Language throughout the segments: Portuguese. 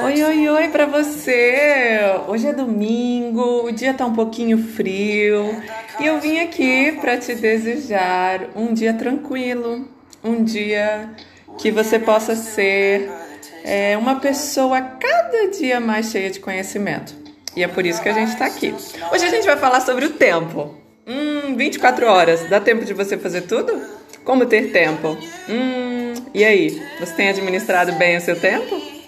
Oi, oi, oi para você! Hoje é domingo, o dia tá um pouquinho frio e eu vim aqui para te desejar um dia tranquilo, um dia que você possa ser é, uma pessoa cada dia mais cheia de conhecimento. E é por isso que a gente está aqui. Hoje a gente vai falar sobre o tempo. Hum, 24 horas, dá tempo de você fazer tudo? Como ter tempo? Hum, e aí, você tem administrado bem o seu tempo?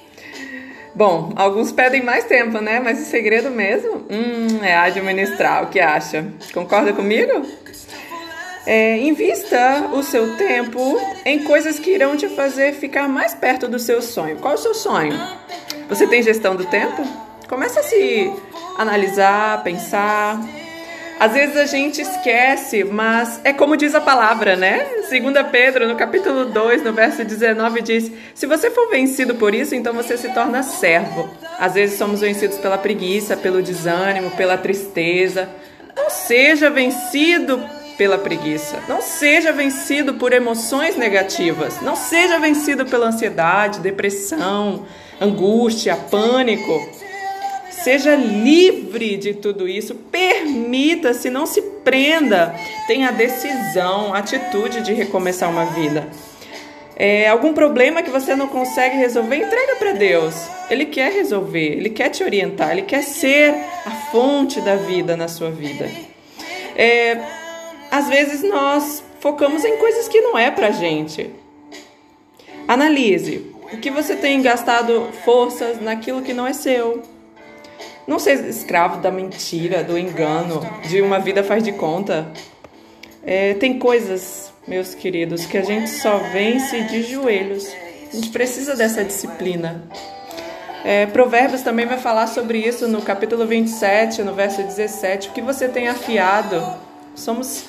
Bom, alguns pedem mais tempo, né? Mas o segredo mesmo hum, é administrar. O que acha? Concorda comigo? É, invista o seu tempo em coisas que irão te fazer ficar mais perto do seu sonho. Qual é o seu sonho? Você tem gestão do tempo? Começa a se analisar, pensar. Às vezes a gente esquece, mas é como diz a palavra, né? Segunda Pedro, no capítulo 2, no verso 19, diz: Se você for vencido por isso, então você se torna servo. Às vezes somos vencidos pela preguiça, pelo desânimo, pela tristeza. Não seja vencido pela preguiça. Não seja vencido por emoções negativas. Não seja vencido pela ansiedade, depressão, angústia, pânico. Seja livre de tudo isso. Permita-se, não se prenda. Tenha a decisão, a atitude de recomeçar uma vida. É, algum problema que você não consegue resolver, entrega para Deus. Ele quer resolver, ele quer te orientar, ele quer ser a fonte da vida na sua vida. É, às vezes nós focamos em coisas que não é pra gente. Analise o que você tem gastado forças naquilo que não é seu. Não seja escravo da mentira, do engano, de uma vida faz de conta. É, tem coisas, meus queridos, que a gente só vence de joelhos. A gente precisa dessa disciplina. É, Provérbios também vai falar sobre isso no capítulo 27, no verso 17. O que você tem afiado Somos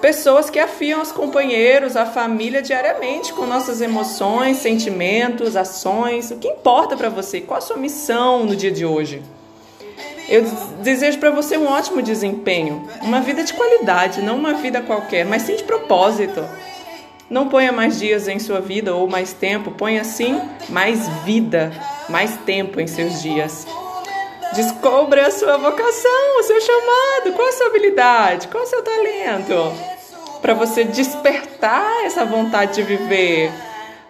pessoas que afiam os companheiros, a família diariamente com nossas emoções, sentimentos, ações. O que importa para você? Qual a sua missão no dia de hoje? Eu desejo para você um ótimo desempenho, uma vida de qualidade, não uma vida qualquer, mas sim de propósito. Não ponha mais dias em sua vida ou mais tempo, ponha sim mais vida, mais tempo em seus dias. Descubra a sua vocação, o seu chamado, qual a sua habilidade, qual o seu talento. Para você despertar essa vontade de viver.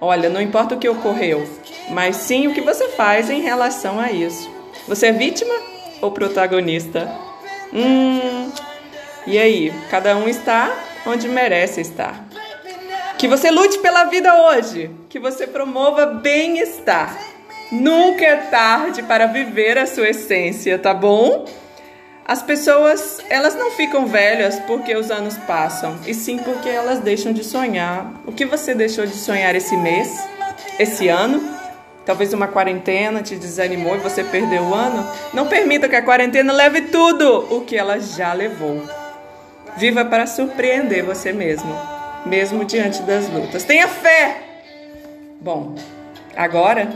Olha, não importa o que ocorreu, mas sim o que você faz em relação a isso. Você é vítima ou protagonista? Hum, e aí? Cada um está onde merece estar. Que você lute pela vida hoje, que você promova bem-estar Nunca é tarde para viver a sua essência, tá bom? As pessoas, elas não ficam velhas porque os anos passam, e sim porque elas deixam de sonhar. O que você deixou de sonhar esse mês, esse ano? Talvez uma quarentena te desanimou e você perdeu o ano? Não permita que a quarentena leve tudo o que ela já levou. Viva para surpreender você mesmo, mesmo diante das lutas. Tenha fé! Bom, agora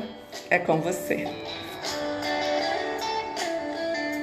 é com você.